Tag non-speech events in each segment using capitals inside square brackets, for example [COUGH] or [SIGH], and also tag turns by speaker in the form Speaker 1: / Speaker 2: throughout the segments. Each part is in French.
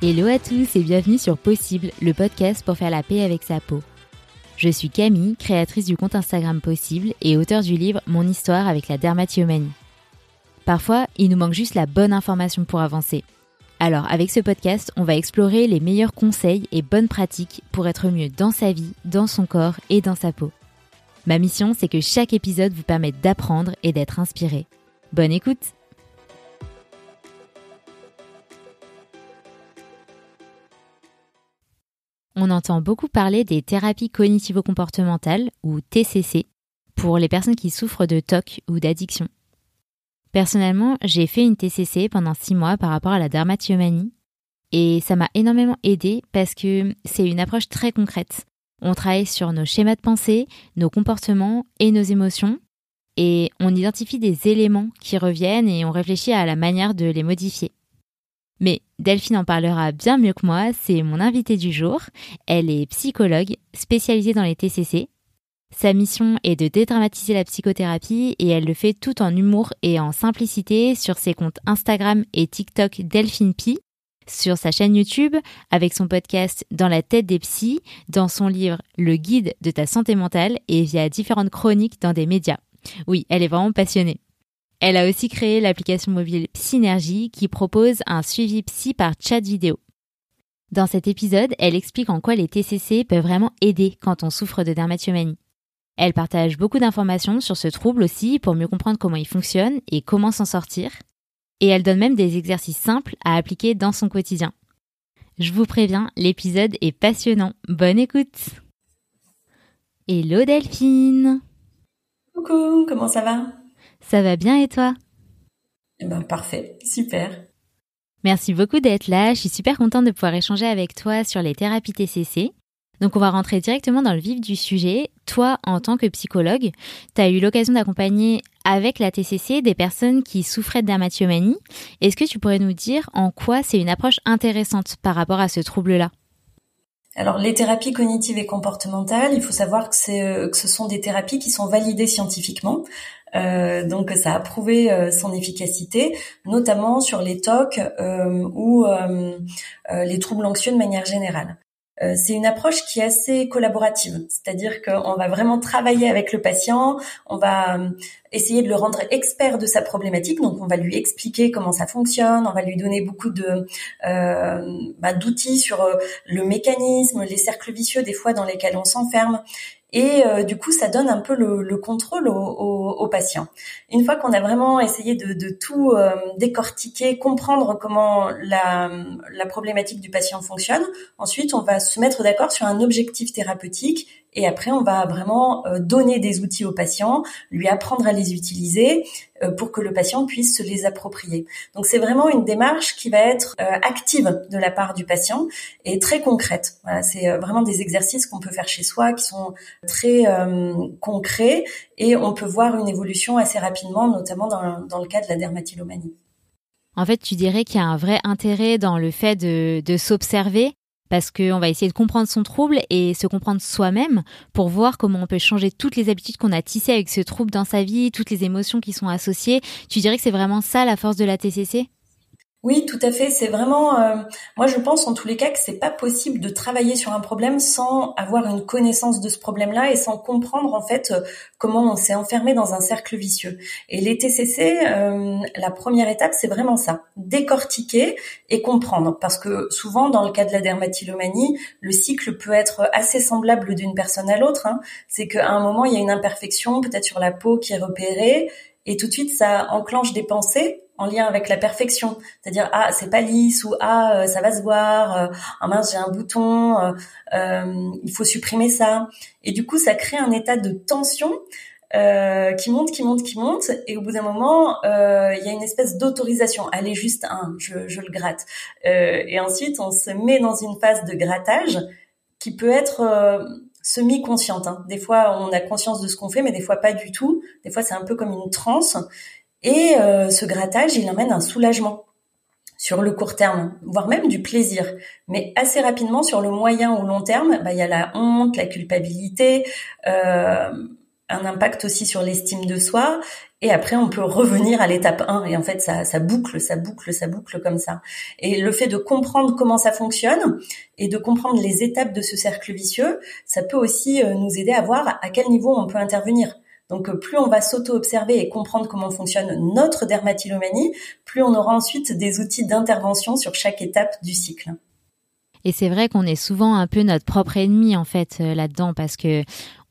Speaker 1: Hello à tous et bienvenue sur Possible, le podcast pour faire la paix avec sa peau. Je suis Camille, créatrice du compte Instagram Possible et auteur du livre Mon histoire avec la dermatillomanie. Parfois, il nous manque juste la bonne information pour avancer. Alors, avec ce podcast, on va explorer les meilleurs conseils et bonnes pratiques pour être mieux dans sa vie, dans son corps et dans sa peau. Ma mission, c'est que chaque épisode vous permette d'apprendre et d'être inspiré. Bonne écoute on entend beaucoup parler des thérapies cognitivo-comportementales ou TCC pour les personnes qui souffrent de TOC ou d'addiction. Personnellement, j'ai fait une TCC pendant six mois par rapport à la dermatillomanie et ça m'a énormément aidé parce que c'est une approche très concrète. On travaille sur nos schémas de pensée, nos comportements et nos émotions et on identifie des éléments qui reviennent et on réfléchit à la manière de les modifier. Mais Delphine en parlera bien mieux que moi, c'est mon invitée du jour. Elle est psychologue spécialisée dans les TCC. Sa mission est de dédramatiser la psychothérapie et elle le fait tout en humour et en simplicité sur ses comptes Instagram et TikTok Delphine Pi, sur sa chaîne YouTube, avec son podcast Dans la tête des psys, dans son livre Le guide de ta santé mentale et via différentes chroniques dans des médias. Oui, elle est vraiment passionnée. Elle a aussi créé l'application mobile Psynergie qui propose un suivi psy par chat vidéo. Dans cet épisode, elle explique en quoi les TCC peuvent vraiment aider quand on souffre de dermatillomanie. Elle partage beaucoup d'informations sur ce trouble aussi pour mieux comprendre comment il fonctionne et comment s'en sortir. Et elle donne même des exercices simples à appliquer dans son quotidien. Je vous préviens, l'épisode est passionnant. Bonne écoute Hello Delphine
Speaker 2: Coucou, comment ça va?
Speaker 1: Ça va bien et toi?
Speaker 2: Eh ben parfait, super.
Speaker 1: Merci beaucoup d'être là. Je suis super contente de pouvoir échanger avec toi sur les thérapies TCC. Donc on va rentrer directement dans le vif du sujet. Toi, en tant que psychologue, tu as eu l'occasion d'accompagner avec la TCC des personnes qui souffraient de dermatillomanie. Est-ce que tu pourrais nous dire en quoi c'est une approche intéressante par rapport à ce trouble-là?
Speaker 2: Alors les thérapies cognitives et comportementales, il faut savoir que, euh, ce sont des thérapies qui sont validées scientifiquement. Euh, donc ça a prouvé euh, son efficacité, notamment sur les TOC euh, ou les troubles anxieux de manière générale. C'est une approche qui est assez collaborative, c'est-à-dire qu'on va vraiment travailler avec le patient, on va essayer de le rendre expert de sa problématique, donc on va lui expliquer comment ça fonctionne, on va lui donner beaucoup de bah, d'outils sur le mécanisme, les cercles vicieux des fois dans lesquels on s'enferme, et euh, du coup, ça donne un peu le, le contrôle au, patient. Une fois qu'on a vraiment essayé de, de tout euh, décortiquer, comprendre comment la, la problématique du patient fonctionne, ensuite on va se mettre d'accord sur un objectif thérapeutique et après, on va vraiment euh, donner des outils au patient, lui apprendre à les utiliser pour que le patient puisse se les approprier. Donc, c'est vraiment une démarche qui va être euh, active de la part du patient et très concrète. C'est vraiment des exercices qu'on peut faire chez soi qui sont très concrets et on peut voir une évolution assez rapidement, notamment dans, dans le cas de la dermatillomanie.
Speaker 1: En fait, tu dirais qu'il y a un vrai intérêt dans le fait de, de s'observer parce qu'on va essayer de comprendre son trouble et se comprendre soi-même pour voir comment on peut changer toutes les habitudes qu'on a tissées avec ce trouble dans sa vie, toutes les émotions qui sont associées. Tu dirais que c'est vraiment ça la force de la TCC
Speaker 2: oui, tout à fait. C'est vraiment, euh, moi je pense en tous les cas que c'est pas possible de travailler sur un problème sans avoir une connaissance de ce problème-là et sans comprendre en fait euh, comment on s'est enfermé dans un cercle vicieux. Et les TCC, euh, la première étape, c'est vraiment ça, décortiquer et comprendre, parce que souvent dans le cas de la dermatillomanie, le cycle peut être assez semblable d'une personne à l'autre. Hein. C'est qu'à un moment il y a une imperfection, peut-être sur la peau qui est repérée, et tout de suite ça enclenche des pensées en lien avec la perfection, c'est-à-dire ah c'est pas lisse ou ah euh, ça va se voir, euh, ah mince j'ai un bouton, euh, il faut supprimer ça. Et du coup ça crée un état de tension qui monte, qui monte, qui monte, et au bout d'un moment il y a une espèce d'autorisation. Allez juste un, je, je le gratte. et ensuite on se met dans une phase de grattage qui peut être semi-consciente. Hein. Des fois on a conscience de ce qu'on fait, mais des fois pas du tout. Des fois c'est un peu comme une transe. Et euh, ce grattage, il amène un soulagement sur le court terme, voire même du plaisir. Mais assez rapidement, sur le moyen ou long terme, bah, il y a la honte, la culpabilité. Euh, un impact aussi sur l'estime de soi. Et après, on peut revenir à l'étape 1. Et en fait, ça, ça boucle, ça boucle, ça boucle comme ça. Et le fait de comprendre comment ça fonctionne et de comprendre les étapes de ce cercle vicieux, ça peut aussi euh, nous aider à voir à quel niveau on peut intervenir. Donc euh, plus on va s'auto-observer et comprendre comment fonctionne notre dermatillomanie, plus on aura ensuite des outils d'intervention sur chaque étape du cycle.
Speaker 1: Et c'est vrai qu'on est souvent un peu notre propre ennemi en fait euh, là-dedans parce que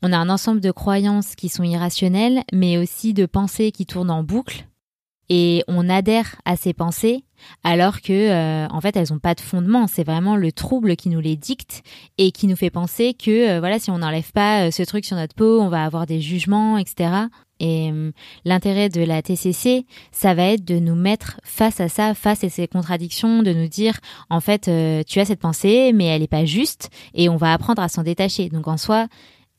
Speaker 1: on a un ensemble de croyances qui sont irrationnelles, mais aussi de pensées qui tournent en boucle et on adhère à ces pensées alors que euh, en fait elles n'ont pas de fondement. C'est vraiment le trouble qui nous les dicte et qui nous fait penser que euh, voilà si on n'enlève pas euh, ce truc sur notre peau on va avoir des jugements etc et l'intérêt de la TCC ça va être de nous mettre face à ça face à ces contradictions de nous dire en fait tu as cette pensée mais elle n'est pas juste et on va apprendre à s'en détacher. Donc en soi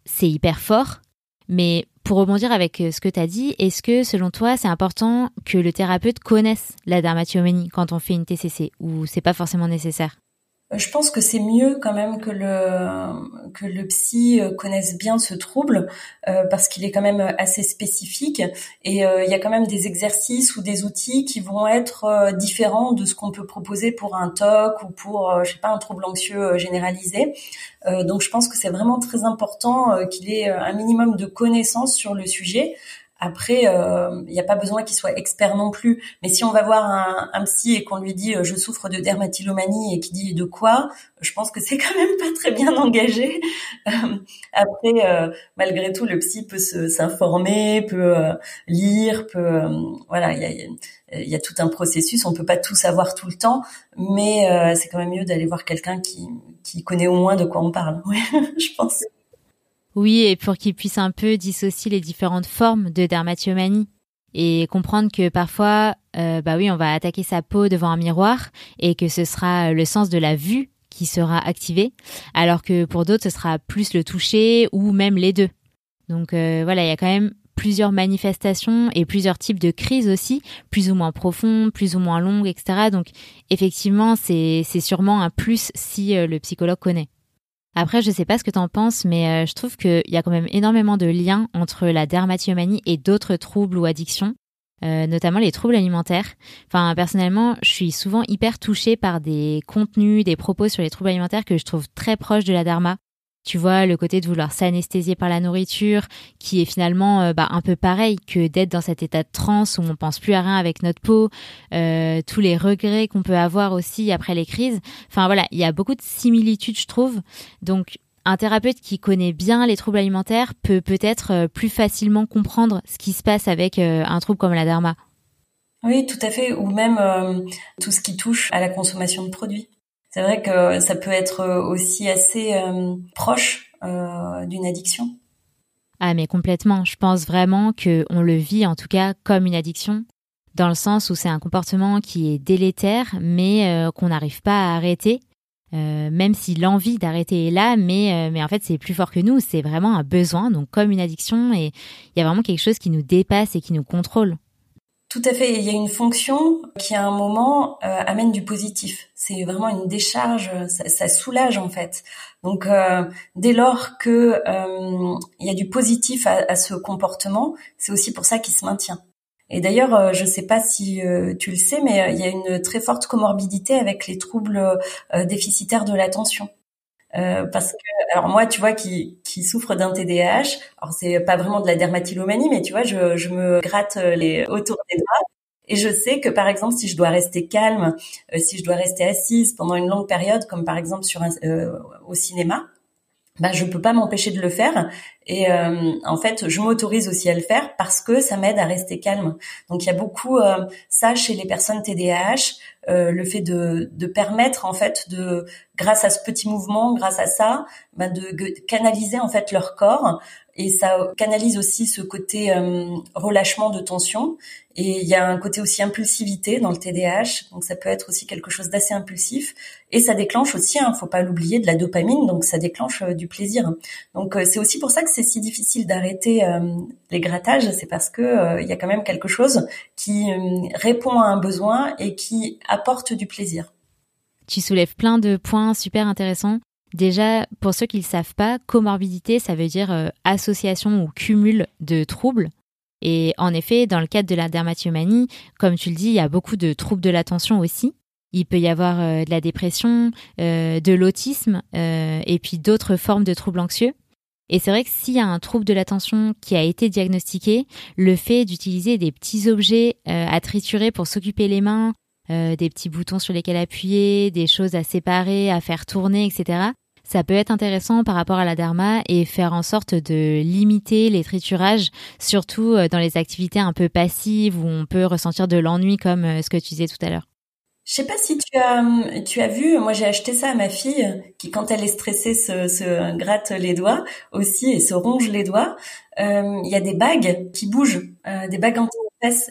Speaker 1: c'est hyper fort mais pour rebondir avec euh, ce que tu as dit, est-ce que selon toi, c'est important que le thérapeute connaisse la dermatillomanie quand on fait une TCC ou c'est pas forcément nécessaire?
Speaker 2: Je pense que c'est mieux quand même que le que le psy euh, connaisse bien ce trouble euh, parce qu'il est quand même assez spécifique et euh, il y a quand même des exercices ou des outils qui vont être différents de ce qu'on peut proposer pour un TOC ou pour je sais pas un trouble anxieux généralisé. donc je pense que c'est vraiment très important qu'il ait un minimum de connaissances sur le sujet après, il euh, n'y a pas besoin qu'il soit expert non plus. Mais si on va voir un, un psy et qu'on lui dit euh, je souffre de dermatillomanie et qu'il dit de quoi, je pense que c'est quand même pas très bien engagé. Euh, après, malgré tout, le psy peut s'informer, peut lire, peut voilà, il y a, y a, tout un processus. On peut pas tout savoir tout le temps, mais c'est quand même mieux d'aller voir quelqu'un qui, qui connaît au moins de quoi on parle. [LAUGHS] Ouais, je pense.
Speaker 1: Oui, et pour qu'ils puissent un peu dissocier les différentes formes de dermatillomanie et comprendre que parfois, euh, bah oui, on va attaquer sa peau devant un miroir et que ce sera le sens de la vue qui sera activé, alors que pour d'autres, ce sera plus le toucher ou même les deux. Donc euh, voilà, il y a quand même plusieurs manifestations et plusieurs types de crises aussi, plus ou moins profondes, plus ou moins longues, etc. Donc effectivement, c'est sûrement un plus si euh, le psychologue connaît. Après, je sais pas ce que tu en penses, mais euh, je trouve qu'il y a quand même énormément de liens entre la dermatillomanie et d'autres troubles ou addictions, euh, notamment les troubles alimentaires. Enfin, personnellement, je suis souvent hyper touchée par des contenus, des propos sur les troubles alimentaires que je trouve très proches de la derma. Tu vois, le côté de vouloir s'anesthésier par la nourriture, qui est finalement euh, bah, un peu pareil que d'être dans cet état de transe où on pense plus à rien avec notre peau, euh, tous les regrets qu'on peut avoir aussi après les crises. Enfin voilà, il y a beaucoup de similitudes, je trouve. Donc un thérapeute qui connaît bien les troubles alimentaires peut peut-être euh, plus facilement comprendre ce qui se passe avec un trouble comme la derma.
Speaker 2: Oui, tout à fait, ou même tout ce qui touche à la consommation de produits. C'est vrai que ça peut être aussi assez euh, proche euh, d'une addiction.
Speaker 1: Ah mais complètement. Je pense vraiment que on le vit en tout cas comme une addiction, dans le sens où c'est un comportement qui est délétère, mais euh, qu'on n'arrive pas à arrêter. même si l'envie d'arrêter est là, mais mais en fait c'est plus fort que nous, c'est vraiment un besoin, donc comme une addiction, et il y a vraiment quelque chose qui nous dépasse et qui nous contrôle.
Speaker 2: Tout à fait. Il y a une fonction qui, à un moment, euh, amène du positif. C'est vraiment une décharge. Ça, soulage en fait. Donc, euh, dès lors que euh, il y a du positif à, ce comportement, c'est aussi pour ça qu'il se maintient. Et d'ailleurs, je ne sais pas si tu le sais, mais il y a une très forte comorbidité avec les troubles déficitaires de l'attention. Euh, parce que alors moi tu vois qui qui souffre d'un TDAH alors c'est pas vraiment de la dermatillomanie mais tu vois je je me gratte les autour des bras et je sais que par exemple si je dois rester calme euh, si je dois rester assise pendant une longue période comme par exemple sur un, euh, au cinéma ben je peux pas m'empêcher de le faire. Et euh, en fait je m'autorise aussi à le faire parce que ça m'aide à rester calme. Donc il y a beaucoup ça chez les personnes TDAH euh, le fait de, de, permettre en fait de grâce à ce petit mouvement, grâce à ça, bah, de, canaliser en fait leur corps et ça canalise aussi ce côté euh, relâchement de tension. Et il y a un côté aussi impulsivité dans le TDAH donc ça peut être aussi quelque chose d'assez impulsif. Et ça déclenche aussi hein, faut pas l'oublier de la dopamine. Donc ça déclenche euh, du plaisir. Donc c'est aussi pour ça que c'est si difficile d'arrêter les grattages. C'est parce que il y a quand même quelque chose qui répond à un besoin et qui apporte du plaisir.
Speaker 1: Tu soulèves plein de points super intéressants. Déjà, pour ceux qui ne le savent pas, comorbidité, ça veut dire euh, association ou cumul de troubles. Et en effet, dans le cadre de la dermatillomanie, comme tu le dis, il y a beaucoup de troubles de l'attention aussi. Il peut y avoir euh, de la dépression, euh, de l'autisme et puis d'autres formes de troubles anxieux. Et c'est vrai que s'il y a un trouble de l'attention qui a été diagnostiqué, le fait d'utiliser des petits objets à triturer pour s'occuper les mains, des petits boutons sur lesquels appuyer, des choses à séparer, à faire tourner, etc ça peut être intéressant par rapport à la derma et faire en sorte de limiter les triturages, surtout euh, dans les activités un peu passives où on peut ressentir de l'ennui comme euh, ce que tu disais tout à l'heure.
Speaker 2: Je sais pas si tu as tu as vu, moi j'ai acheté ça à ma fille qui quand elle est stressée se, gratte les doigts aussi et se ronge les doigts. Euh, il y a des bagues qui bougent, euh, des bagues anti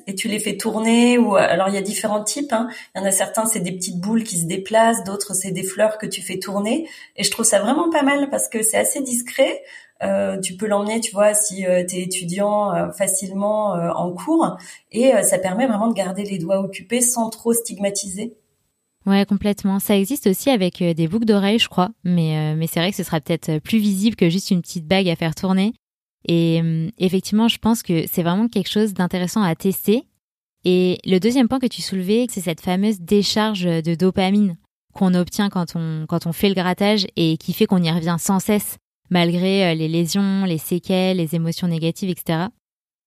Speaker 2: et tu les fais tourner ou alors il y a différents types. Hein. Il y en a certains c'est des petites boules qui se déplacent, d'autres c'est des fleurs que tu fais tourner et je trouve ça vraiment pas mal parce que c'est assez discret. Euh, tu peux l'emmener, tu vois, si euh, tu étudiant euh, facilement en cours et ça permet vraiment de garder les doigts occupés sans trop stigmatiser.
Speaker 1: Ouais, complètement. Ça existe aussi avec des boucles d'oreilles, je crois, mais mais c'est vrai que ce sera peut-être plus visible que juste une petite bague à faire tourner. Et effectivement, je pense que c'est vraiment quelque chose d'intéressant à tester. Et le deuxième point que tu soulevais, c'est cette fameuse décharge de dopamine qu'on obtient quand on quand on fait le grattage et qui fait qu'on y revient sans cesse malgré euh, les lésions, les séquelles, les émotions négatives, etc.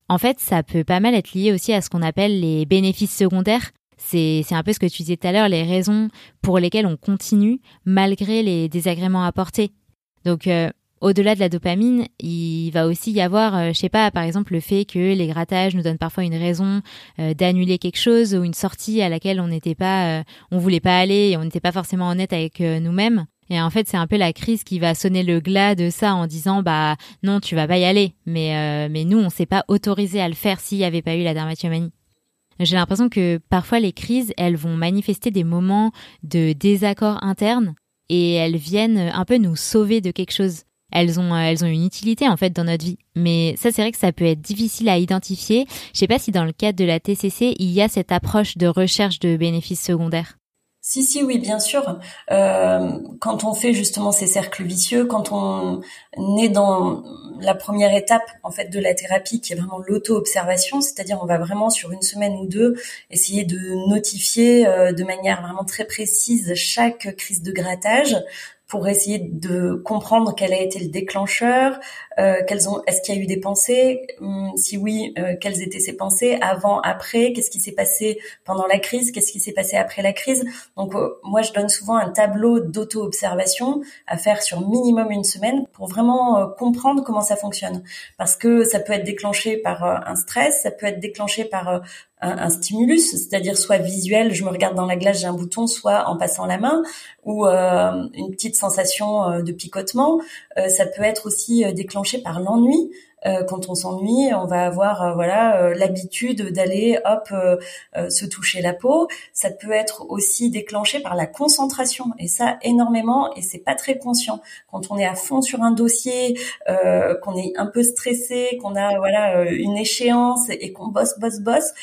Speaker 1: En fait, ça peut pas mal être lié aussi à ce qu'on appelle les bénéfices secondaires. C'est, un peu ce que tu disais tout à l'heure, les raisons pour lesquelles on continue malgré les désagréments apportés. Donc, euh, au-delà de la dopamine, il va aussi y avoir, euh, je sais pas, par exemple le fait que les grattages nous donnent parfois une raison d'annuler quelque chose ou une sortie à laquelle on n'était pas, on voulait pas aller et on n'était pas forcément honnête avec nous-mêmes. Et en fait, c'est un peu la crise qui va sonner le glas de ça en disant bah non, tu vas pas y aller. Mais euh, mais nous, on s'est pas autorisé à le faire s'il y avait pas eu la dermatomanie. J'ai l'impression que parfois les crises, elles vont manifester des moments de désaccord interne et elles viennent un peu nous sauver de quelque chose. Elles ont, elles ont une utilité en fait dans notre vie. Mais ça, c'est vrai que ça peut être difficile à identifier. Je sais pas si dans le cadre de la TCC, il y a cette approche de recherche de bénéfices secondaires.
Speaker 2: Si, si, oui, bien sûr. Euh, quand on fait justement ces cercles vicieux, quand on est dans la première étape en fait de la thérapie, qui est vraiment l'auto-observation, c'est-à-dire on va vraiment sur une semaine ou deux essayer de notifier euh, de manière vraiment très précise chaque crise de grattage pour essayer de comprendre quel a été le déclencheur, euh, est-ce qu'il y a eu des pensées, hum, si oui, euh, quelles étaient ces pensées? Avant, après, qu'est-ce qui s'est passé pendant la crise, qu'est-ce qui s'est passé après la crise? Donc euh, moi, je donne souvent un tableau d'auto-observation à faire sur minimum une semaine pour vraiment comprendre comment ça fonctionne, parce que ça peut être déclenché par un stress, ça peut être déclenché par un, stimulus, c'est-à-dire soit visuel, je me regarde dans la glace, j'ai un bouton, soit en passant la main, ou une petite sensation de picotement. Ça peut être aussi déclenché par l'ennui. Euh, quand on s'ennuie, on va avoir euh, voilà euh, l'habitude d'aller hop se toucher la peau. Ça peut être aussi déclenché par la concentration et ça énormément et c'est pas très conscient. Quand on est à fond sur un dossier, qu'on est un peu stressé, qu'on a voilà une échéance et qu'on bosse bosse bosse,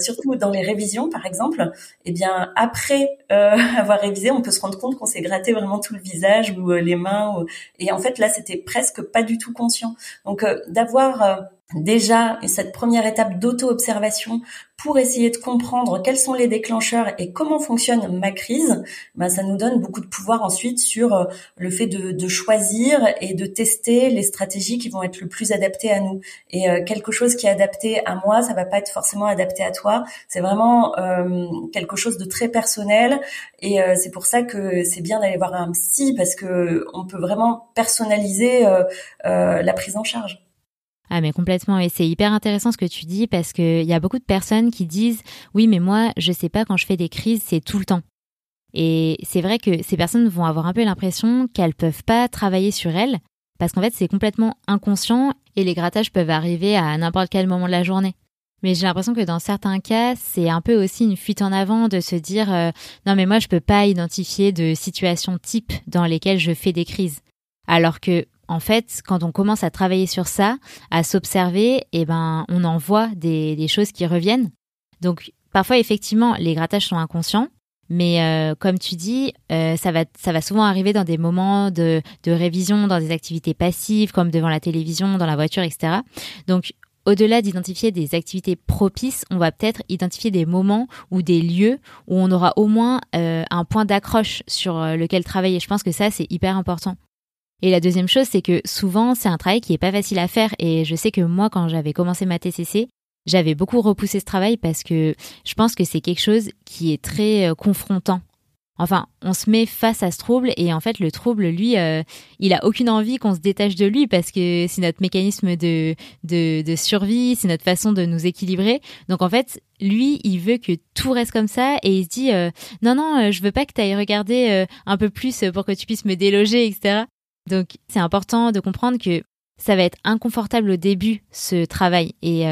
Speaker 2: surtout dans les révisions par exemple, eh bien après [LAUGHS] avoir révisé, on peut se rendre compte qu'on s'est gratté vraiment tout le visage ou les mains et en fait là c'était presque pas du tout conscient. Donc d'avoir euh, déjà cette première étape d'auto-observation pour essayer de comprendre quels sont les déclencheurs et comment fonctionne ma crise, ben ça nous donne beaucoup de pouvoir ensuite sur euh, le fait de, choisir et de tester les stratégies qui vont être le plus adaptées à nous. Et euh, quelque chose qui est adapté à moi, ça va pas être forcément adapté à toi. C'est vraiment quelque chose de très personnel et c'est pour ça que c'est bien d'aller voir un psy parce que on peut vraiment personnaliser la prise en charge.
Speaker 1: Ah mais complètement et c'est hyper intéressant ce que tu dis parce qu'il y a beaucoup de personnes qui disent oui mais moi je sais pas quand je fais des crises c'est tout le temps. Et c'est vrai que ces personnes vont avoir un peu l'impression qu'elles peuvent pas travailler sur elles parce qu'en fait c'est complètement inconscient et les grattages peuvent arriver à n'importe quel moment de la journée. Mais j'ai l'impression que dans certains cas, c'est un peu aussi une fuite en avant de se dire euh, non mais moi je peux pas identifier de situations type dans lesquelles je fais des crises. Alors que en fait, quand on commence à travailler sur ça, à s'observer, eh ben, on en voit des, choses qui reviennent. Donc, parfois, effectivement, les grattages sont inconscients. Mais euh, comme tu dis, euh, ça va ça va souvent arriver dans des moments de, révision, dans des activités passives comme devant la télévision, dans la voiture, etc. Donc au-delà d'identifier des activités propices, on va peut-être identifier des moments ou des lieux où on aura au moins euh, un point d'accroche sur lequel travailler. Je pense que ça, c'est hyper important. Et la deuxième chose, c'est que souvent, c'est un travail qui est pas facile à faire. Et je sais que moi, quand j'avais commencé ma TCC, j'avais beaucoup repoussé ce travail parce que je pense que c'est quelque chose qui est très euh, confrontant Enfin, on se met face à ce trouble et en fait, le trouble, lui, euh, il a aucune envie qu'on se détache de lui parce que c'est notre mécanisme de, de, survie, c'est notre façon de nous équilibrer. Donc en fait, lui, il veut que tout reste comme ça et il se dit euh, non non, je veux pas que tu ailles regarder un peu plus pour que tu puisses me déloger, etc. Donc c'est important de comprendre que ça va être inconfortable au début ce travail et,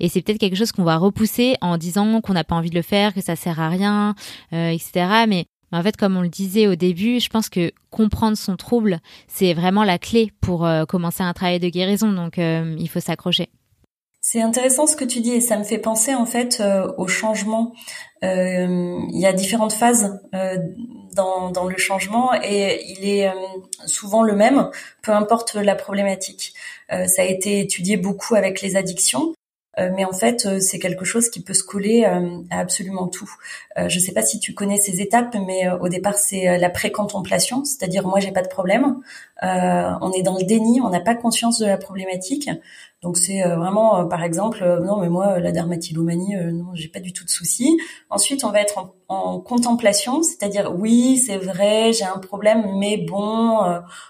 Speaker 1: et c'est peut-être quelque chose qu'on va repousser en disant qu'on n'a pas envie de le faire, que ça sert à rien, etc. Mais en fait, comme on le disait au début, je pense que comprendre son trouble, c'est vraiment la clé pour euh, commencer un travail de guérison. Donc, euh, il faut s'accrocher.
Speaker 2: C'est intéressant ce que tu dis et ça me fait penser en fait euh, au changement. il y a différentes phases dans, dans, le changement et il est souvent le même, peu importe la problématique. ça a été étudié beaucoup avec les addictions. Euh, mais en fait, euh, c'est quelque chose qui peut se coller euh, à absolument tout. je ne sais pas si tu connais ces étapes, mais au départ, c'est la pré-contemplation, c'est-à-dire moi, j'ai pas de problème. on est dans le déni, on n'a pas conscience de la problématique. Donc c'est vraiment, par exemple, non mais moi la dermatillomanie, non j'ai pas du tout de soucis. Ensuite on va être en, en contemplation, c'est-à-dire oui c'est vrai j'ai un problème, mais bon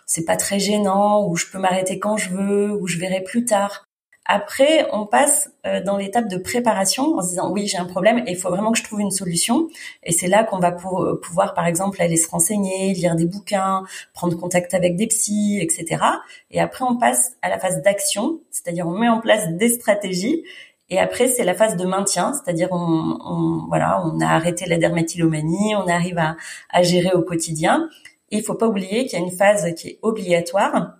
Speaker 2: c'est pas très gênant, ou je peux m'arrêter quand je veux, ou je verrai plus tard. Après, on passe euh, dans l'étape de préparation en se disant oui, j'ai un problème et il faut vraiment que je trouve une solution. Et c'est là qu'on va pour, pouvoir, par exemple, aller se renseigner, lire des bouquins, prendre contact avec des psys, etc. Et après, on passe à la phase d'action, c'est-à-dire on met en place des stratégies. Et après, c'est la phase de maintien, c'est-à-dire on, on, voilà, on a arrêté la dermatillomanie, on arrive à, à gérer au quotidien. Et il faut pas oublier qu'il y a une phase qui est obligatoire,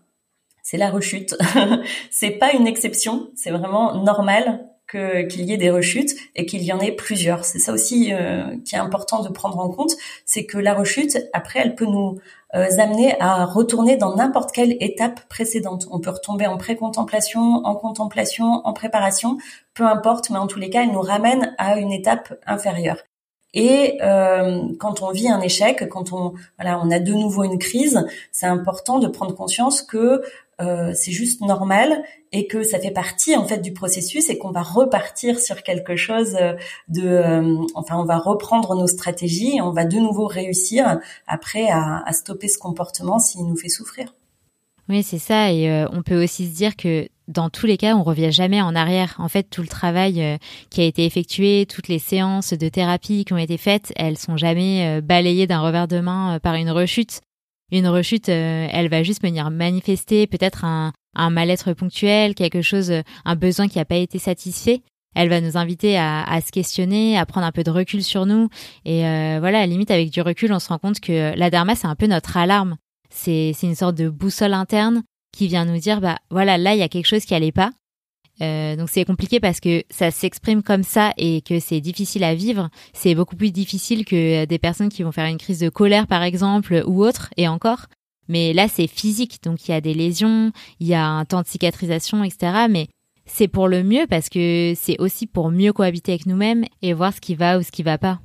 Speaker 2: c'est la rechute. [LAUGHS] c'est pas une exception, c'est vraiment normal qu'il y ait des rechutes et qu'il y en ait plusieurs. C'est ça aussi euh, qui est important de prendre en compte, c'est que la rechute, après, elle peut nous euh, amener à retourner dans n'importe quelle étape précédente. On peut retomber en pré-contemplation, en contemplation, en préparation, peu importe, mais en tous les cas, elle nous ramène à une étape inférieure. Et euh, quand on vit un échec, quand on voilà, on a de nouveau une crise, c'est important de prendre conscience que euh, c'est juste normal et que ça fait partie en fait du processus et qu'on va repartir sur quelque chose de euh, enfin on va reprendre nos stratégies et on va de nouveau réussir après à, à stopper ce comportement s'il nous fait souffrir.
Speaker 1: Oui, c'est ça et euh, on peut aussi se dire que dans tous les cas, on revient jamais en arrière. En fait, tout le travail qui a été effectué, toutes les séances de thérapie qui ont été faites, elles sont jamais balayées d'un revers de main par une rechute. Une rechute, euh, elle va juste venir manifester peut-être un, un mal-être ponctuel, quelque chose, un besoin qui n'a pas été satisfait. Elle va nous inviter à, à, se questionner, à prendre un peu de recul sur nous. Et euh, voilà, à la limite, avec du recul, on se rend compte que la dharma, c'est un peu notre alarme. C'est une sorte de boussole interne qui vient nous dire, bah voilà, là, il y a quelque chose qui allait pas. Euh, donc c'est compliqué parce que ça s'exprime comme ça et que c'est difficile à vivre. C'est beaucoup plus difficile que des personnes qui vont faire une crise de colère par exemple ou autre et encore. Mais là c'est physique, donc il y a des lésions, il y a un temps de cicatrisation, etc. Mais c'est pour le mieux parce que c'est aussi pour mieux cohabiter avec nous-mêmes et voir ce qui va ou ce qui va pas.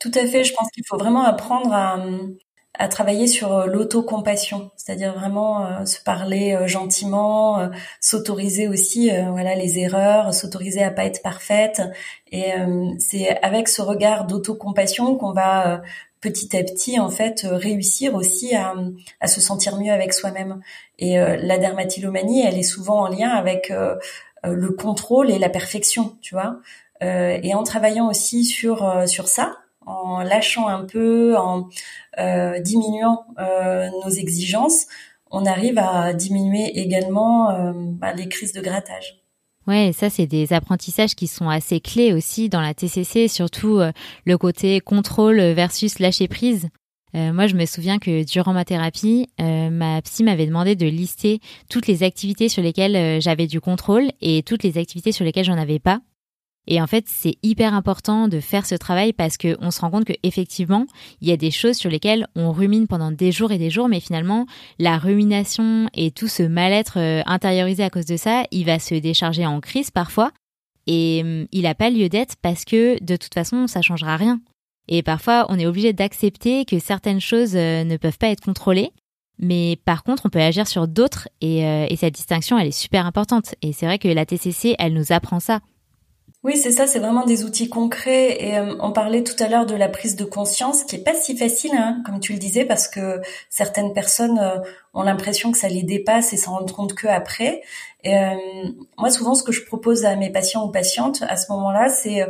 Speaker 2: Tout à fait, je pense qu'il faut vraiment apprendre à, à travailler sur euh, l'autocompassion, c'est-à-dire vraiment euh, se parler euh, gentiment, s'autoriser aussi voilà les erreurs, s'autoriser à pas être parfaite et c'est avec ce regard d'autocompassion qu'on va petit à petit en fait réussir aussi à, à se sentir mieux avec soi-même. Et la dermatillomanie, elle est souvent en lien avec le contrôle et la perfection, tu vois. et en travaillant aussi sur sur ça, en lâchant un peu, en euh, diminuant euh, nos exigences, on arrive à diminuer également euh, bah, les crises de grattage.
Speaker 1: Ouais, ça c'est des apprentissages qui sont assez clés aussi dans la TCC, surtout le côté contrôle versus lâcher prise. moi, je me souviens que durant ma thérapie, ma psy m'avait demandé de lister toutes les activités sur lesquelles j'avais du contrôle et toutes les activités sur lesquelles j'en avais pas. Et en fait, c'est hyper important de faire ce travail parce qu'on se rend compte qu'effectivement, il y a des choses sur lesquelles on rumine pendant des jours et des jours, mais finalement, la rumination et tout ce mal-être euh, intériorisé à cause de ça, il va se décharger en crise parfois. Et hum, il n'a pas lieu d'être parce que de toute façon, ça changera rien. Et parfois, on est obligé d'accepter que certaines choses euh, ne peuvent pas être contrôlées. Mais par contre, on peut agir sur d'autres et, euh, et cette distinction, elle est super importante. Et c'est vrai que la TCC, elle nous apprend ça.
Speaker 2: Oui, c'est ça, c'est vraiment des outils concrets. Et euh, on parlait tout à l'heure de la prise de conscience, qui est pas si facile, hein, comme tu le disais, parce que certaines personnes euh, ont l'impression que ça les dépasse et s'en rendent compte que après. Et, euh, moi, souvent, ce que je propose à mes patients ou patientes à ce moment-là, c'est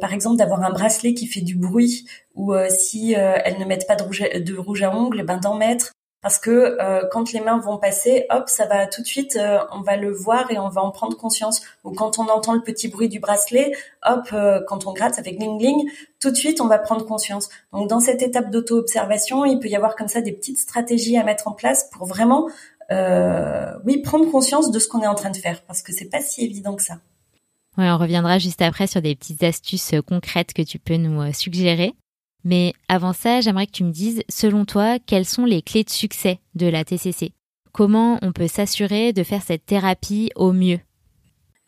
Speaker 2: par exemple d'avoir un bracelet qui fait du bruit, ou si elles ne mettent pas de rouge, de rouge à ongles, ben d'en mettre parce que euh, quand les mains vont passer, hop, ça va tout de suite, euh, on va le voir et on va en prendre conscience. Ou quand on entend le petit bruit du bracelet, hop, euh, quand on gratte, ça fait gling gling, tout de suite, on va prendre conscience. Donc dans cette étape d'auto-observation, il peut y avoir comme ça des petites stratégies à mettre en place pour vraiment, oui, prendre conscience de ce qu'on est en train de faire, parce que c'est pas si évident que ça.
Speaker 1: Oui, on reviendra juste après sur des petites astuces concrètes que tu peux nous suggérer. Mais avant ça, j'aimerais que tu me dises, selon toi, quelles sont les clés de succès de la TCC Comment on peut s'assurer de faire cette thérapie au mieux?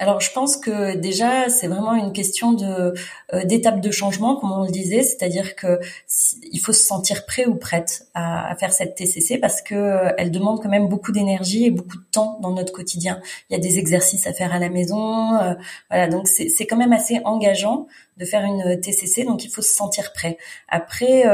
Speaker 2: Alors je pense que déjà c'est vraiment une question de euh, d'étape de changement comme on le disait, c'est-à-dire que il faut se sentir prêt ou prête à, faire cette TCC parce que euh, elle demande quand même beaucoup d'énergie et beaucoup de temps dans notre quotidien. Il y a des exercices à faire à la maison, euh, voilà donc c'est c'est quand même assez engageant de faire une TCC donc il faut se sentir prêt. Après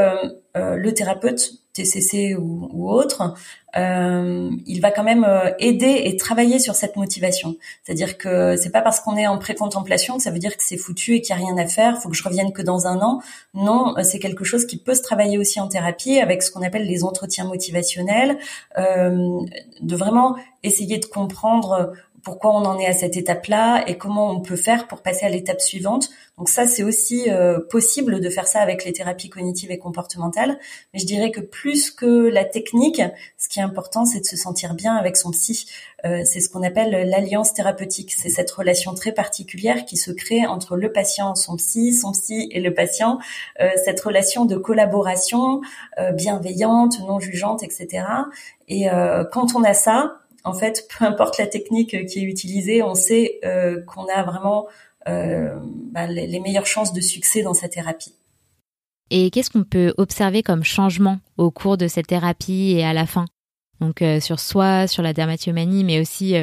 Speaker 2: le thérapeute TCC ou, ou autre, euh, il va quand même euh, aider et travailler sur cette motivation. C'est-à-dire que c'est pas parce qu'on est en pré-contemplation que ça veut dire que c'est foutu et qu'il y a rien à faire, faut que je revienne que dans un an. Non, euh, c'est quelque chose qui peut se travailler aussi en thérapie avec ce qu'on appelle les entretiens motivationnels, euh, de vraiment essayer de comprendre pourquoi on en est à cette étape-là et comment on peut faire pour passer à l'étape suivante. Donc ça, c'est aussi euh, possible de faire ça avec les thérapies cognitives et comportementales. Mais je dirais que plus que la technique, ce qui est important, c'est de se sentir bien avec son psy. Euh, c'est ce qu'on appelle l'alliance thérapeutique. C'est cette relation très particulière qui se crée entre le patient, son psy, son psy et le patient. Euh, cette relation de collaboration bienveillante, non jugeante, etc. Et quand on a ça, en fait, peu importe la technique qui est utilisée, on sait euh, qu'on a vraiment euh, bah, les meilleures chances de succès dans sa thérapie.
Speaker 1: Et qu'est-ce qu'on peut observer comme changement au cours de cette thérapie et à la fin? Donc euh, sur soi, sur la dermatillomanie, mais aussi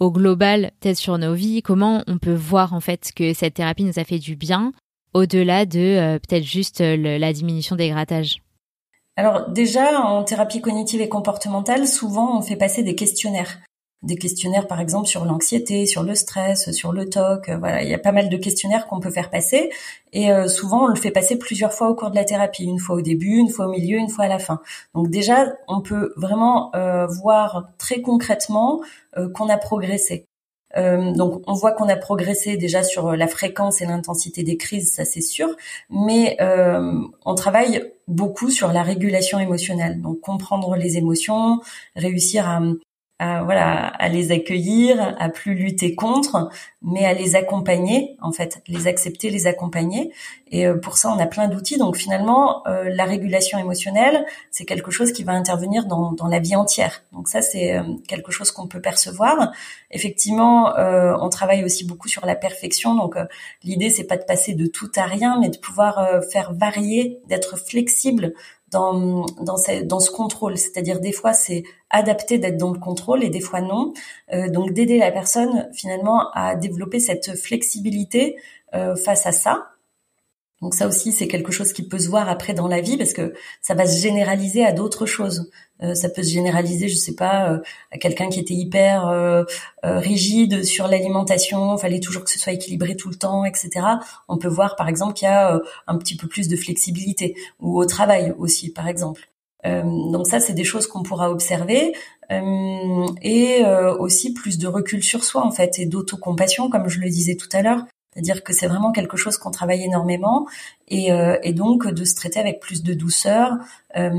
Speaker 1: au global, peut-être sur nos vies, comment on peut voir en fait que cette thérapie nous a fait du bien au-delà de peut-être juste la diminution des grattages?
Speaker 2: Alors déjà, en thérapie cognitive et comportementale, souvent on fait passer des questionnaires. Des questionnaires par exemple sur l'anxiété, sur le stress, sur le TOC, euh, voilà, il y a pas mal de questionnaires qu'on peut faire passer et euh, souvent on le fait passer plusieurs fois au cours de la thérapie, une fois au début, une fois au milieu, une fois à la fin. Donc déjà, on peut vraiment euh, voir très concrètement qu'on a progressé. Euh, donc on voit qu'on a progressé déjà sur la fréquence et l'intensité des crises, ça c'est sûr, mais euh, on travaille beaucoup sur la régulation émotionnelle, donc comprendre les émotions, réussir à, à, voilà, à les accueillir, à plus lutter contre, mais à les accompagner, en fait, les accepter, les accompagner. Et euh, pour ça, on a plein d'outils. Donc finalement, euh, la régulation émotionnelle, c'est quelque chose qui va intervenir dans, dans la vie entière. Donc ça, c'est euh, quelque chose qu'on peut percevoir. Effectivement, on travaille aussi beaucoup sur la perfection. Donc l'idée, c'est pas de passer de tout à rien, mais de pouvoir faire varier, d'être flexible dans, dans, ce, contrôle. C'est-à-dire des fois c'est adapté d'être dans le contrôle et des fois non. Euh, donc d'aider la personne finalement à développer cette flexibilité euh, face à ça. Donc ça aussi, c'est quelque chose qui peut se voir après dans la vie parce que ça va se généraliser à d'autres choses. Euh, ça peut se généraliser, je sais pas, euh, à quelqu'un qui était hyper euh, rigide sur l'alimentation, fallait toujours que ce soit équilibré tout le temps, etc. On peut voir par exemple qu'il y a un petit peu plus de flexibilité ou au travail aussi, par exemple. donc ça, c'est des choses qu'on pourra observer et aussi plus de recul sur soi en fait et d'autocompassion, comme je le disais tout à l'heure. C'est-à-dire que c'est vraiment quelque chose qu'on travaille énormément et, euh, et, donc de se traiter avec plus de douceur, euh,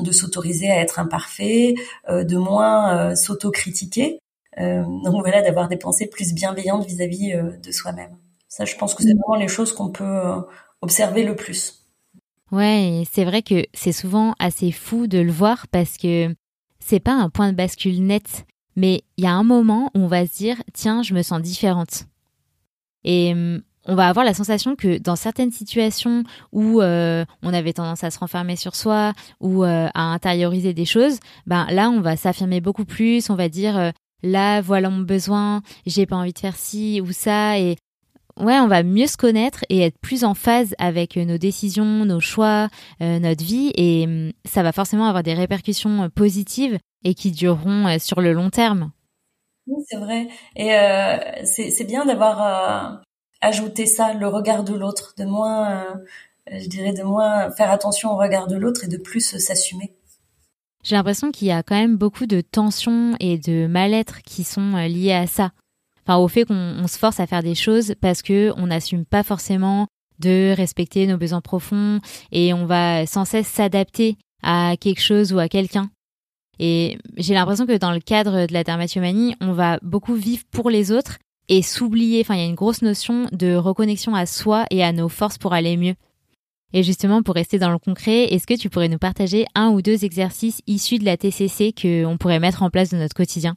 Speaker 2: de s'autoriser à être imparfait, euh, de moins s'autocritiquer. donc voilà, d'avoir des pensées plus bienveillantes vis-à-vis de soi-même. Ça, je pense que c'est vraiment les choses qu'on peut observer le plus.
Speaker 1: Ouais, c'est vrai que c'est souvent assez fou de le voir parce que c'est pas un point de bascule net, mais il y a un moment où on va se dire tiens, je me sens différente. Et hum, on va avoir la sensation que dans certaines situations où euh, on avait tendance à se renfermer sur soi ou euh, à intérioriser des choses, ben là on va s'affirmer beaucoup plus, on va dire euh, là voilà mon besoin, j'ai pas envie de faire ci ou ça et ouais, on va mieux se connaître et être plus en phase avec nos décisions, nos choix, notre vie. Et hum, ça va forcément avoir des répercussions positives et qui dureront sur le long terme.
Speaker 2: Oui, c'est vrai. Et c'est bien d'avoir ajouter ça, le regard de l'autre, de moins, euh, je dirais, de moins faire attention au regard de l'autre et de plus s'assumer.
Speaker 1: J'ai l'impression qu'il y a quand même beaucoup de tensions et de mal-être qui sont euh, liés à ça. Enfin, au fait qu'on se force à faire des choses parce que on n'assume pas forcément de respecter nos besoins profonds et on va sans cesse s'adapter à quelque chose ou à quelqu'un. Et j'ai l'impression que dans le cadre de la dermatomanie, on va beaucoup vivre pour les autres et s'oublier. Enfin, il y a une grosse notion de reconnexion à soi et à nos forces pour aller mieux. Et justement, pour rester dans le concret, est-ce que tu pourrais nous partager un ou deux exercices issus de la TCC qu'on pourrait mettre en place dans notre quotidien?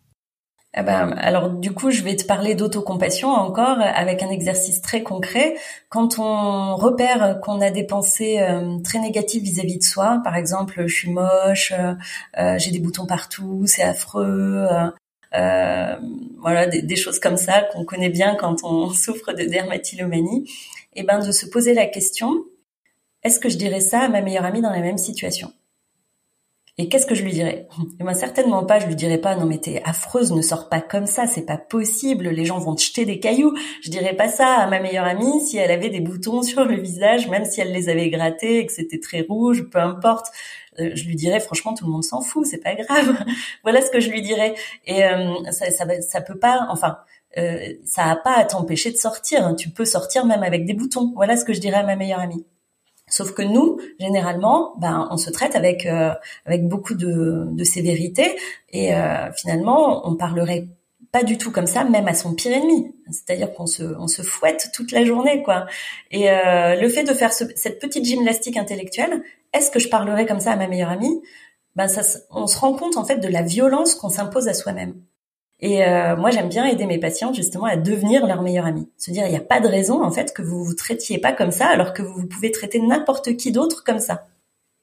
Speaker 2: Ah ben, alors du coup, je vais te parler d'autocompassion encore avec un exercice très concret. Quand on repère qu'on a des pensées euh, très négatives vis-à-vis de soi, par exemple, je suis moche, euh, euh, j'ai des boutons partout, c'est affreux, euh, voilà, des, choses comme ça qu'on connaît bien quand on [LAUGHS] souffre de dermatillomanie, et ben de se poser la question est-ce que je dirais ça à ma meilleure amie dans la même situation? Et qu'est-ce que je lui dirais? Eh ben certainement pas, je lui dirais pas non mais t'es affreuse, ne sors pas comme ça, c'est pas possible, les gens vont te jeter des cailloux. Je dirais pas ça à ma meilleure amie si elle avait des boutons sur le visage, même si elle les avait grattés et que c'était très rouge, peu importe. Euh, je lui dirais franchement tout le monde s'en fout, c'est pas grave. [LAUGHS] voilà ce que je lui dirais. Et euh, ça, ça, peut pas, enfin. Euh, ça a pas à t'empêcher de sortir. Tu peux sortir même avec des boutons. Voilà ce que je dirais à ma meilleure amie. Sauf que nous, généralement, ben, on se traite avec euh, avec beaucoup de, sévérité et euh, finalement, on parlerait pas du tout comme ça, même à son pire ennemi. C'est-à-dire qu'on se on se fouette toute la journée, quoi. Et euh, le fait de faire cette petite gymnastique intellectuelle, est-ce que je parlerais comme ça à ma meilleure amie? Ben ça, on se rend compte en fait de la violence qu'on s'impose à soi-même. Et euh, moi, j'aime bien aider mes patients justement à devenir leur meilleur ami. Se dire, il n'y a pas de raison en fait que vous vous traitiez pas comme ça, alors que vous pouvez traiter n'importe qui d'autre comme ça.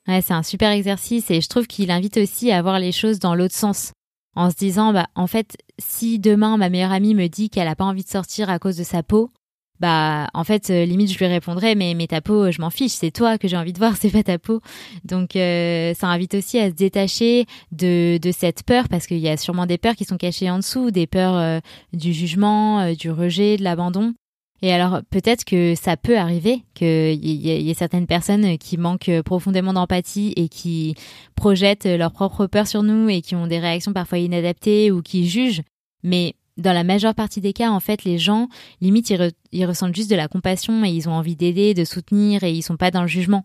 Speaker 1: Ouais, c'est un super exercice et je trouve qu'il invite aussi à voir les choses dans l'autre sens. En se disant, bah, en fait, si demain ma meilleure amie me dit qu'elle a pas envie de sortir à cause de sa peau, bah en fait euh, limite je lui répondrais mais mais ta peau je m'en fiche c'est toi que j'ai envie de voir [LAUGHS] c'est pas ta peau. Donc euh, ça invite aussi à se détacher de de cette peur parce qu'il y a sûrement des peurs qui sont cachées en dessous des peurs euh, du jugement du rejet de l'abandon. Et alors peut-être que ça peut arriver qu'il y, y, ait certaines personnes qui manquent profondément d'empathie et qui projettent leurs propres peurs sur nous et qui ont des réactions parfois inadaptées ou qui jugent. Mais dans la majeure partie des cas, en fait, les gens, limite, ils, ressentent juste de la compassion et ils ont envie d'aider, de soutenir et ils sont pas dans le jugement.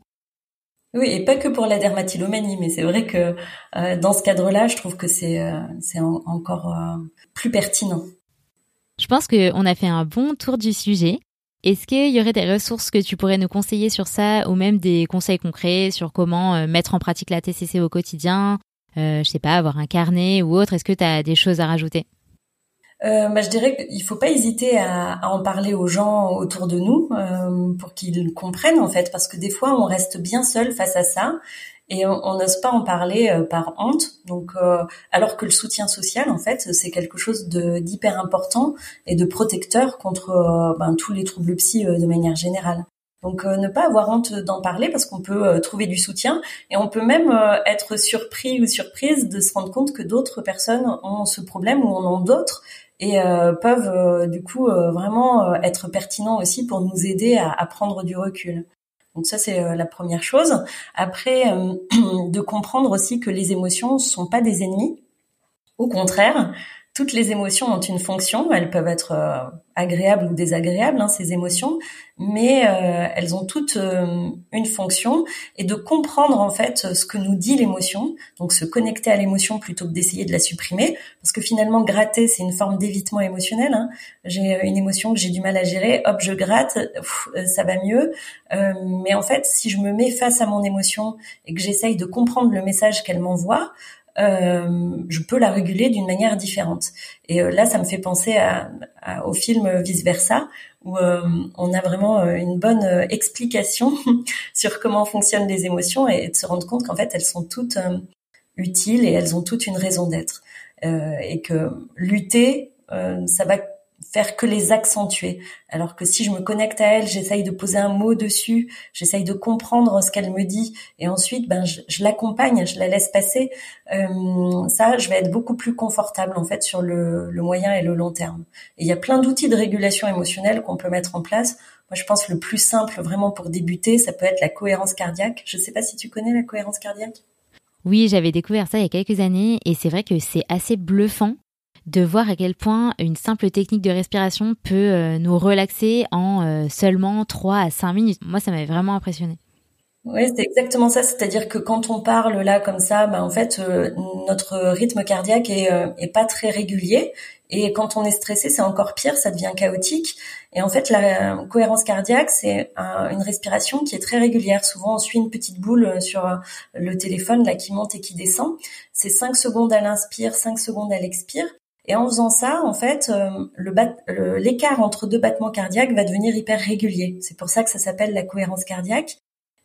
Speaker 2: Oui, et pas que pour la dermatillomanie, mais c'est vrai que euh, dans ce cadre-là, je trouve que c'est euh, encore euh, plus pertinent.
Speaker 1: Je pense qu'on a fait un bon tour du sujet. Est-ce qu'il y aurait des ressources que tu pourrais nous conseiller sur ça, ou même des conseils concrets sur comment mettre en pratique la TCC au quotidien Je sais pas, avoir un carnet ou autre? Est-ce que tu as des choses à rajouter?
Speaker 2: Euh, bah, je dirais qu'il faut pas hésiter à, à, en parler aux gens autour de nous euh, pour qu'ils comprennent en fait, parce que des fois on reste bien seul face à ça et on n'ose pas en parler euh, par honte. Donc, euh, alors que le soutien social en fait c'est quelque chose d'hyper important et de protecteur contre euh, ben, tous les troubles psy de manière générale. Donc ne pas avoir honte d'en parler parce qu'on peut trouver du soutien et on peut même être surpris ou surprise de se rendre compte que d'autres personnes ont ce problème ou en ont d'autres et euh, peuvent euh, du coup euh, vraiment être pertinents aussi pour nous aider à, à prendre du recul. Donc ça c'est la première chose. Après, [CLEARS THROAT] de comprendre aussi que les émotions sont pas des ennemis. Au contraire, toutes les émotions ont une fonction. Elles peuvent être euh, agréables ou désagréables, hein, ces émotions, mais euh, elles ont toutes euh, une fonction. Et de comprendre en fait ce que nous dit l'émotion, donc se connecter à l'émotion plutôt que d'essayer de la supprimer, parce que finalement gratter c'est une forme d'évitement émotionnel. Hein. J'ai une émotion que j'ai du mal à gérer, hop je gratte, ça va mieux. mais en fait, si je me mets face à mon émotion et que j'essaye de comprendre le message qu'elle m'envoie, je peux la réguler d'une manière différente. Et euh, là, ça me fait penser à, au film Vice Versa, où euh, on a vraiment une bonne explication [LAUGHS] sur comment fonctionnent les émotions et de se rendre compte qu'en fait, elles sont toutes utiles et elles ont toutes une raison d'être. et que lutter, ça va faire que les accentuer. Alors que si je me connecte à elle, j'essaye de poser un mot dessus, j'essaye de comprendre ce qu'elle me dit, et ensuite, ben, je, l'accompagne, je la laisse passer. Euh, ça, je vais être beaucoup plus confortable en fait sur le, moyen et le long terme. Et il y a plein d'outils de régulation émotionnelle qu'on peut mettre en place. Moi, je pense le plus simple, vraiment pour débuter, ça peut être la cohérence cardiaque. Je ne sais pas si tu connais la cohérence cardiaque?
Speaker 1: Oui, j'avais découvert ça il y a quelques années et c'est vrai que c'est assez bluffant de voir à quel point une simple technique de respiration peut euh, nous relaxer en euh, seulement 3 à 5 minutes. Moi, ça m'avait vraiment impressionné.
Speaker 2: Oui, c'est exactement ça. C'est-à-dire que quand on parle là comme ça, bah, en fait, euh, notre rythme cardiaque est, pas très régulier. Et quand on est stressé, c'est encore pire, ça devient chaotique. Et en fait, la cohérence cardiaque, c'est une respiration qui est très régulière. Souvent, on suit une petite boule sur le téléphone là qui monte et qui descend. C'est 5 secondes à l'inspire, 5 secondes à l'expire. Et en faisant ça, en fait, euh, l'écart entre deux battements cardiaques va devenir hyper régulier. C'est pour ça que ça s'appelle la cohérence cardiaque.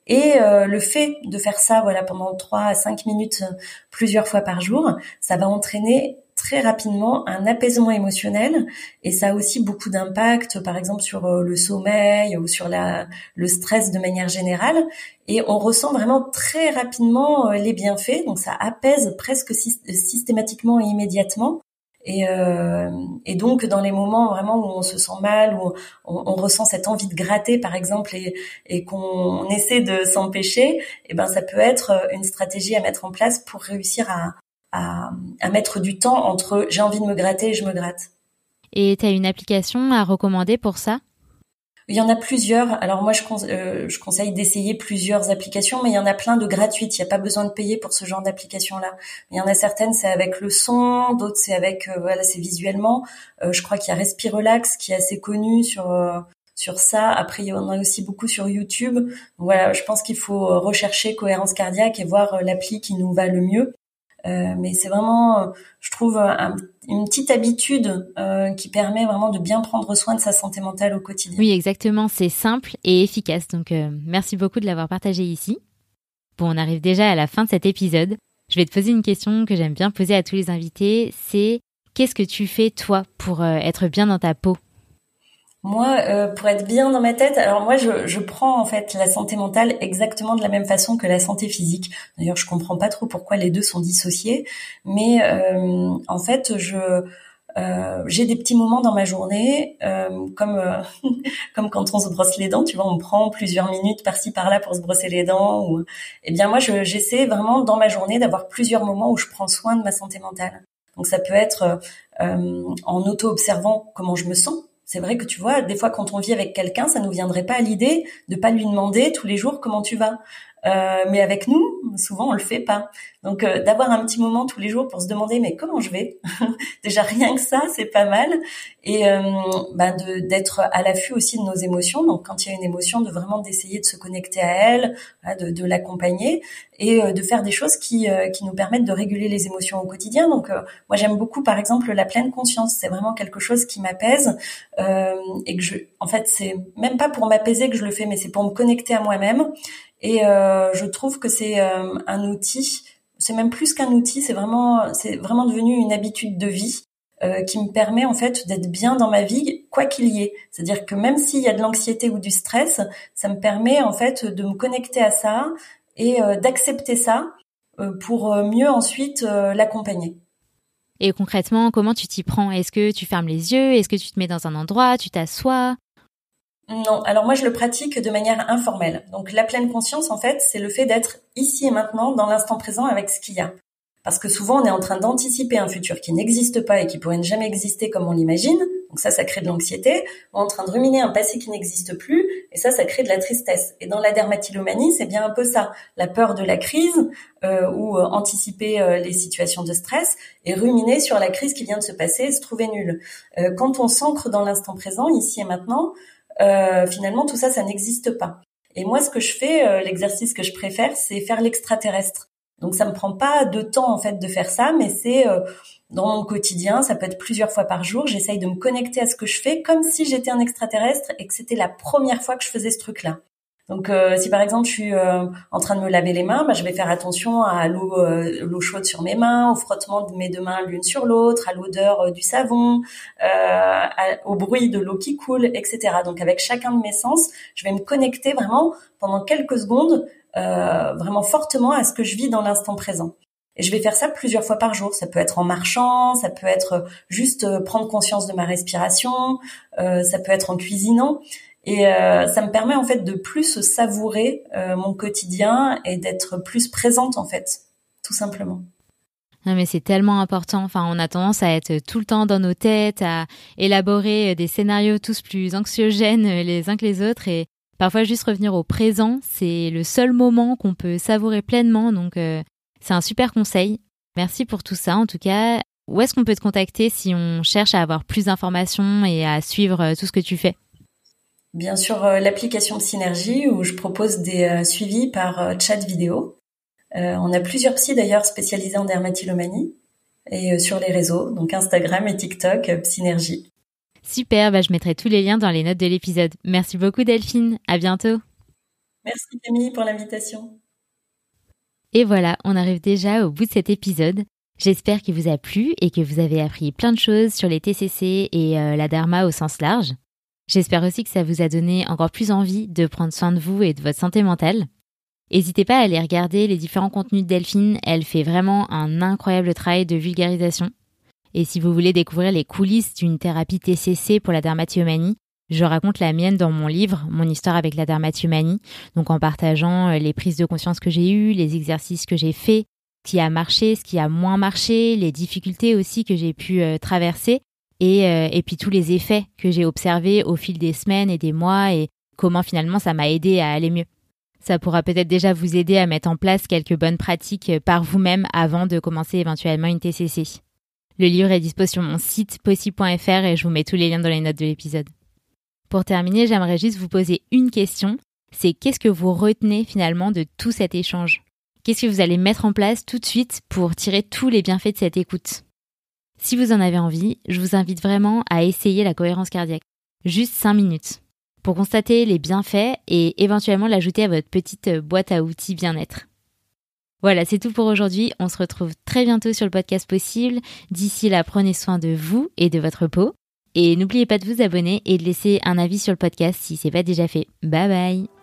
Speaker 2: Et euh, le fait de faire ça, voilà, pendant 3 à 5 minutes euh, plusieurs fois par jour, ça va entraîner très rapidement un apaisement émotionnel et ça a aussi beaucoup d'impact par exemple sur le sommeil ou sur le stress de manière générale et on ressent vraiment très rapidement les bienfaits donc ça apaise presque systématiquement et immédiatement et, euh, et, donc dans les moments vraiment où on se sent mal, où on, ressent cette envie de gratter par exemple et, qu'on essaie de s'empêcher, eh ben ça peut être une stratégie à mettre en place pour réussir à, à, à mettre du temps entre j'ai envie de me gratter et je me gratte.
Speaker 1: Et tu as une application à recommander pour ça?
Speaker 2: Il y en a plusieurs. Alors moi, je, euh, je conseille d'essayer plusieurs applications, mais il y en a plein de gratuites. Il n'y a pas besoin de payer pour ce genre d'application-là. Il y en a certaines, c'est avec le son, d'autres c'est avec, euh, voilà, c'est visuellement. Euh, je crois qu'il y a Respirelax qui est assez connu sur sur ça. Après, il y en a aussi beaucoup sur YouTube. voilà, je pense qu'il faut rechercher cohérence cardiaque et voir l'appli qui nous va le mieux. Euh, mais c'est vraiment, euh, je trouve, une petite habitude euh, qui permet vraiment de bien prendre soin de sa santé mentale au quotidien.
Speaker 1: Oui, exactement. C'est simple et efficace. Donc, merci beaucoup de l'avoir partagé ici. Bon, on arrive déjà à la fin de cet épisode. Je vais te poser une question que j'aime bien poser à tous les invités. C'est qu'est-ce que tu fais toi pour être bien dans ta peau?
Speaker 2: Moi, euh, pour être bien dans ma tête, alors moi, je, je, prends en fait la santé mentale exactement de la même façon que la santé physique. D'ailleurs, je comprends pas trop pourquoi les deux sont dissociés, mais euh, en fait, je euh, j'ai des petits moments dans ma journée, euh, comme euh, [LAUGHS] comme quand on se brosse les dents, tu vois, on prend plusieurs minutes par-ci par-là pour se brosser les dents. Ou, eh bien, moi, j'essaie vraiment dans ma journée d'avoir plusieurs moments où je prends soin de ma santé mentale. Donc, ça peut être en auto-observant comment je me sens c'est vrai que tu vois, des fois quand on vit avec quelqu'un, ça nous viendrait pas à l'idée de pas lui demander tous les jours comment tu vas. Euh, mais avec nous, souvent on le fait pas. Donc euh, d'avoir un petit moment tous les jours pour se demander mais comment je vais, [LAUGHS] déjà rien que ça c'est pas mal. Et euh, bah, d'être à l'affût aussi de nos émotions. Donc quand il y a une émotion, de vraiment d'essayer de se connecter à elle, de, de l'accompagner et euh, de faire des choses qui euh, qui nous permettent de réguler les émotions au quotidien. Donc moi j'aime beaucoup par exemple la pleine conscience. C'est vraiment quelque chose qui m'apaise et que je, en fait c'est même pas pour m'apaiser que je le fais, mais c'est pour me connecter à moi-même et euh, je trouve que c'est euh, un outil, c'est même plus qu'un outil, c'est vraiment, c'est vraiment devenu une habitude de vie euh, qui me permet en fait d'être bien dans ma vie, quoi qu'il y ait. C'est-à-dire que même s'il y a de l'anxiété ou du stress, ça me permet en fait de me connecter à ça et d'accepter ça pour mieux ensuite l'accompagner.
Speaker 1: Et concrètement, comment tu t'y prends? Est-ce que tu fermes les yeux? Est-ce que tu te mets dans un endroit? Tu t'assois?
Speaker 2: Non, alors moi je le pratique de manière informelle. Donc la pleine conscience en fait, c'est le fait d'être ici et maintenant dans l'instant présent avec ce qu'il y a. Parce que souvent, on est en train d'anticiper un futur qui n'existe pas et qui pourrait ne jamais exister comme on l'imagine. Donc ça, ça crée de l'anxiété. On est en train de ruminer un passé qui n'existe plus. Et ça, ça crée de la tristesse. Et dans la dermatillomanie, c'est bien un peu ça. La peur de la crise euh, ou euh, anticiper euh, les situations de stress et ruminer sur la crise qui vient de se passer et se trouver nulle. Euh, quand on s'ancre dans l'instant présent, ici et maintenant, finalement, tout ça, ça n'existe pas. Et moi, ce que je fais, l'exercice que je préfère, c'est faire l'extraterrestre. Donc ça me prend pas de temps en fait de faire ça, mais c'est euh, dans mon quotidien, ça peut être plusieurs fois par jour. J'essaye de me connecter à ce que je fais comme si j'étais un extraterrestre et que c'était la première fois que je faisais ce truc-là. Donc euh, si par exemple je suis euh, en train de me laver les mains, bah, je vais faire attention à l'eau l'eau chaude sur mes mains, au frottement de mes deux mains l'une sur l'autre, à l'odeur du savon, au bruit de l'eau qui coule, etc. Donc avec chacun de mes sens, je vais me connecter vraiment pendant quelques secondes euh, vraiment fortement à ce que je vis dans l'instant présent. Et je vais faire ça plusieurs fois par jour. Ça peut être en marchant, ça peut être juste euh, prendre conscience de ma respiration, euh, ça peut être en cuisinant. Et ça me permet en fait de plus savourer mon quotidien et d'être plus présente en fait, tout simplement.
Speaker 1: Non mais c'est tellement important. Enfin, on a tendance à être tout le temps dans nos têtes, à élaborer des scénarios tous plus anxiogènes les uns que les autres. Et Parfois, juste revenir au présent, c'est le seul moment qu'on peut savourer pleinement. Donc, euh, c'est un super conseil. Merci pour tout ça. En tout cas, où est-ce qu'on peut te contacter si on cherche à avoir plus d'informations et à suivre euh, tout ce que tu fais?
Speaker 2: Bien sûr, euh, l'application Synergie où je propose des suivis par chat vidéo. on a plusieurs psys d'ailleurs spécialisés en dermatillomanie et sur les réseaux, donc Instagram et TikTok, Synergie.
Speaker 1: Super, bah je mettrai tous les liens dans les notes de l'épisode. Merci beaucoup Delphine, à bientôt.
Speaker 2: Merci Camille pour l'invitation.
Speaker 1: Et voilà, on arrive déjà au bout de cet épisode. J'espère qu'il vous a plu et que vous avez appris plein de choses sur les TCC et euh, la Dharma au sens large. J'espère aussi que ça vous a donné encore plus envie de prendre soin de vous et de votre santé mentale. N'hésitez pas à aller regarder les différents contenus de Delphine, elle fait vraiment un incroyable travail de vulgarisation. Et si vous voulez découvrir les coulisses d'une thérapie TCC pour la dermatillomanie, je raconte la mienne dans mon livre, Mon histoire avec la dermatillomanie, donc en partageant euh, les prises de conscience que j'ai eues, les exercices que j'ai faits, ce qui a marché, ce qui a moins marché, les difficultés aussi que j'ai pu euh, traverser, et, euh, et puis tous les effets que j'ai observés au fil des semaines et des mois, et comment finalement ça m'a aidé à aller mieux. Ça pourra peut-être déjà vous aider à mettre en place quelques bonnes pratiques par vous-même avant de commencer éventuellement une TCC. Le livre est dispo sur mon site possi.fr et je vous mets tous les liens dans les notes de l'épisode. Pour terminer, j'aimerais juste vous poser une question. C'est qu'est-ce que vous retenez finalement de tout cet échange? Qu'est-ce que vous allez mettre en place tout de suite pour tirer tous les bienfaits de cette écoute? Si vous en avez envie, je vous invite vraiment à essayer la cohérence cardiaque. Juste 5 minutes. Pour constater les bienfaits et éventuellement l'ajouter à votre petite boîte à outils bien-être. Voilà, c'est tout pour aujourd'hui. On se retrouve très bientôt sur le podcast possible. D'ici là, prenez soin de vous et de votre peau. Et n'oubliez pas de vous abonner et de laisser un avis sur le podcast si c'est pas déjà fait. Bye bye